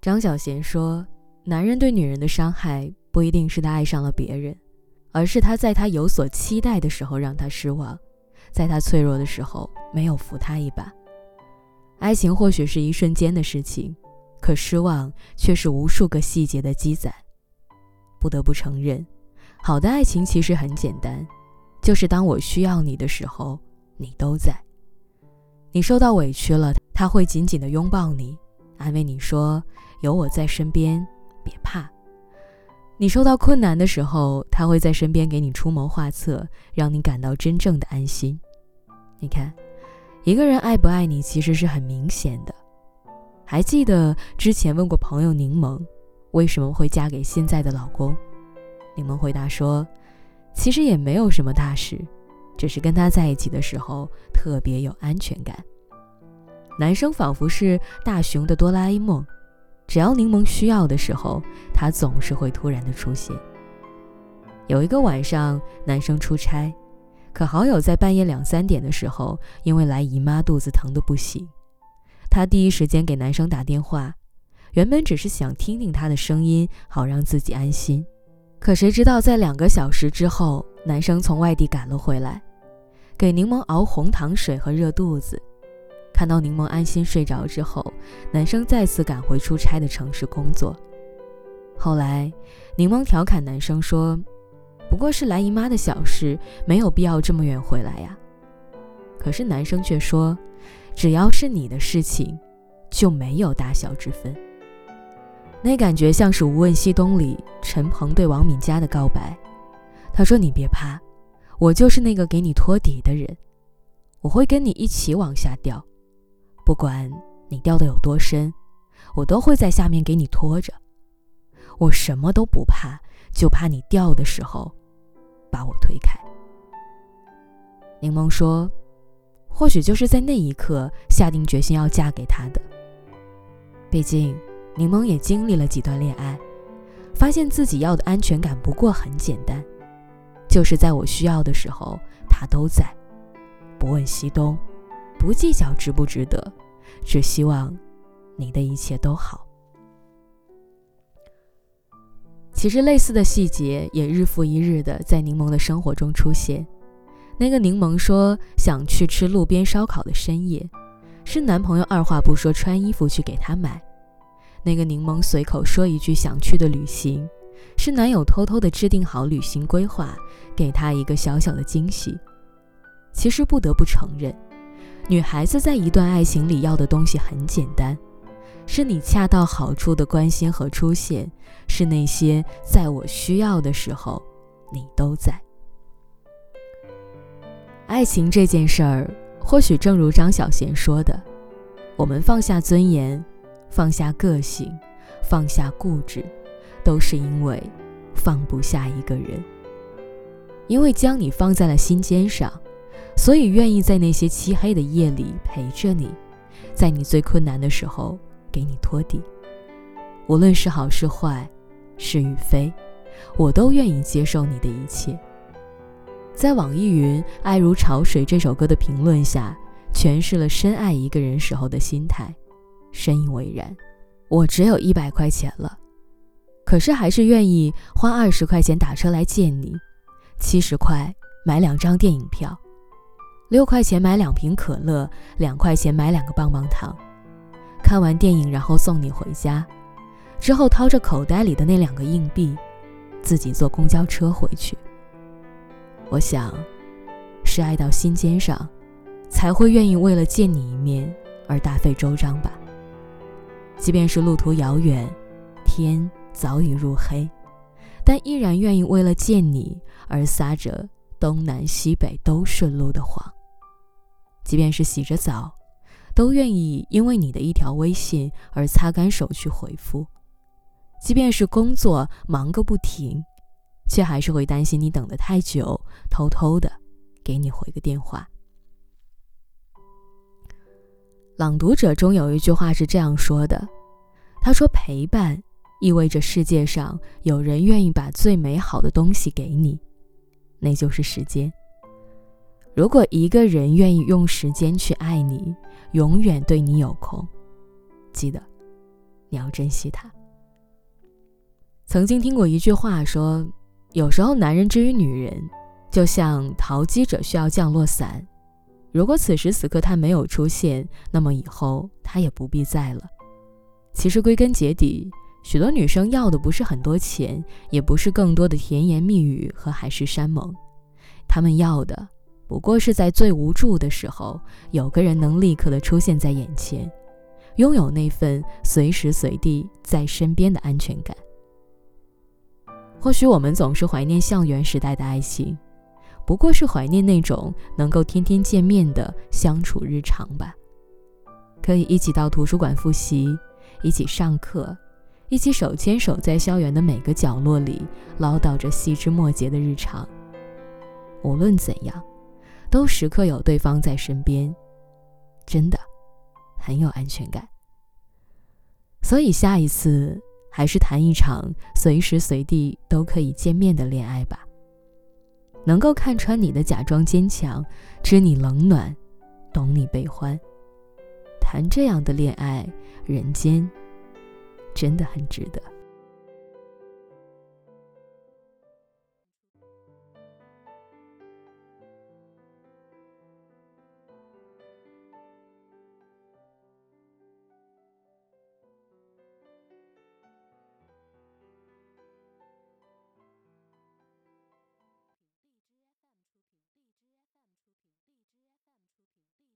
张小娴说：“男人对女人的伤害，不一定是他爱上了别人，而是他在他有所期待的时候让他失望，在他脆弱的时候没有扶他一把。爱情或许是一瞬间的事情，可失望却是无数个细节的积攒。不得不承认，好的爱情其实很简单，就是当我需要你的时候，你都在。你受到委屈了，他会紧紧地拥抱你。”安慰你说：“有我在身边，别怕。”你受到困难的时候，他会在身边给你出谋划策，让你感到真正的安心。你看，一个人爱不爱你，其实是很明显的。还记得之前问过朋友柠檬，为什么会嫁给现在的老公？柠檬回答说：“其实也没有什么大事，只是跟他在一起的时候特别有安全感。”男生仿佛是大雄的哆啦 A 梦，只要柠檬需要的时候，他总是会突然的出现。有一个晚上，男生出差，可好友在半夜两三点的时候，因为来姨妈，肚子疼得不行。他第一时间给男生打电话，原本只是想听听他的声音，好让自己安心。可谁知道，在两个小时之后，男生从外地赶了回来，给柠檬熬红糖水和热肚子。看到柠檬安心睡着之后，男生再次赶回出差的城市工作。后来，柠檬调侃男生说：“不过是来姨妈的小事，没有必要这么远回来呀。”可是男生却说：“只要是你的事情，就没有大小之分。”那感觉像是《无问西东》里陈鹏对王敏佳的告白。他说：“你别怕，我就是那个给你托底的人，我会跟你一起往下掉。”不管你掉的有多深，我都会在下面给你拖着。我什么都不怕，就怕你掉的时候把我推开。柠檬说：“或许就是在那一刻下定决心要嫁给他的。毕竟，柠檬也经历了几段恋爱，发现自己要的安全感不过很简单，就是在我需要的时候他都在，不问西东。”不计较值不值得，只希望你的一切都好。其实类似的细节也日复一日的在柠檬的生活中出现。那个柠檬说想去吃路边烧烤的深夜，是男朋友二话不说穿衣服去给她买。那个柠檬随口说一句想去的旅行，是男友偷偷的制定好旅行规划，给她一个小小的惊喜。其实不得不承认。女孩子在一段爱情里要的东西很简单，是你恰到好处的关心和出现，是那些在我需要的时候，你都在。爱情这件事儿，或许正如张小娴说的，我们放下尊严，放下个性，放下固执，都是因为放不下一个人，因为将你放在了心尖上。所以，愿意在那些漆黑的夜里陪着你，在你最困难的时候给你托底。无论是好是坏，是与非，我都愿意接受你的一切。在网易云《爱如潮水》这首歌的评论下，诠释了深爱一个人时候的心态，深以为然。我只有一百块钱了，可是还是愿意花二十块钱打车来见你，七十块买两张电影票。六块钱买两瓶可乐，两块钱买两个棒棒糖。看完电影，然后送你回家，之后掏着口袋里的那两个硬币，自己坐公交车回去。我想，是爱到心尖上，才会愿意为了见你一面而大费周章吧。即便是路途遥远，天早已入黑，但依然愿意为了见你而撒着东南西北都顺路的谎。即便是洗着澡，都愿意因为你的一条微信而擦干手去回复；即便是工作忙个不停，却还是会担心你等得太久，偷偷的给你回个电话。朗读者中有一句话是这样说的：“他说陪伴意味着世界上有人愿意把最美好的东西给你，那就是时间。”如果一个人愿意用时间去爱你，永远对你有空，记得，你要珍惜他。曾经听过一句话说，有时候男人之于女人，就像淘机者需要降落伞，如果此时此刻他没有出现，那么以后他也不必在了。其实归根结底，许多女生要的不是很多钱，也不是更多的甜言蜜语和海誓山盟，她们要的不过是在最无助的时候，有个人能立刻的出现在眼前，拥有那份随时随地在身边的安全感。或许我们总是怀念校园时代的爱情，不过是怀念那种能够天天见面的相处日常吧。可以一起到图书馆复习，一起上课，一起手牵手在校园的每个角落里唠叨着细枝末节的日常。无论怎样，都时刻有对方在身边，真的很有安全感。所以下一次。还是谈一场随时随地都可以见面的恋爱吧。能够看穿你的假装坚强，知你冷暖，懂你悲欢。谈这样的恋爱，人间真的很值得。